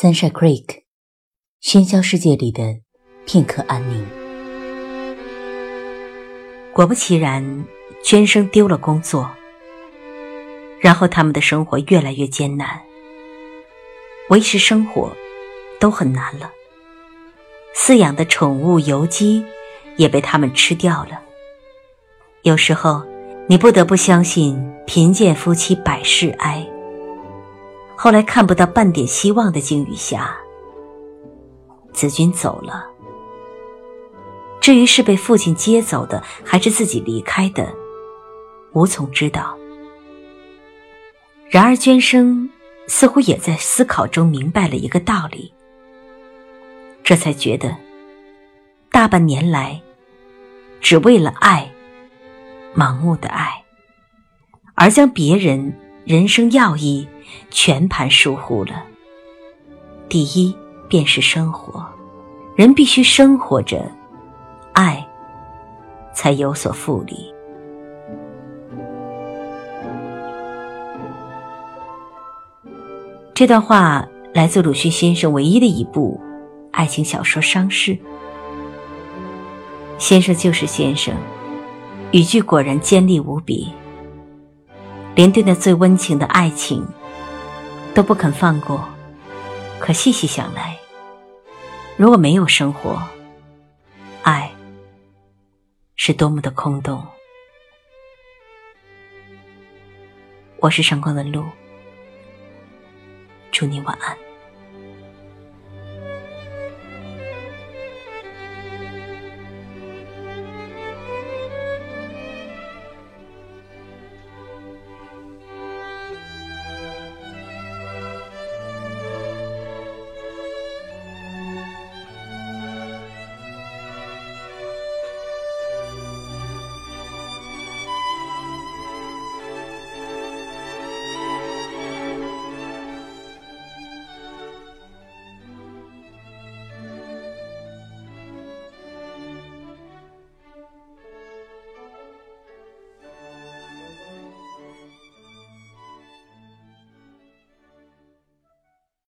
Sunshine Creek，喧嚣世界里的片刻安宁。果不其然，娟生丢了工作，然后他们的生活越来越艰难，维持生活都很难了。饲养的宠物油鸡也被他们吃掉了。有时候，你不得不相信“贫贱夫妻百事哀”。后来看不到半点希望的境遇下，子君走了。至于是被父亲接走的，还是自己离开的，无从知道。然而娟生似乎也在思考中明白了一个道理，这才觉得，大半年来，只为了爱，盲目的爱，而将别人人生要义。全盘疏忽了。第一便是生活，人必须生活着，爱才有所复利。这段话来自鲁迅先生唯一的一部爱情小说《伤逝》。先生就是先生，语句果然尖利无比，连对那最温情的爱情。都不肯放过，可细细想来，如果没有生活，爱是多么的空洞。我是上官文露，祝你晚安。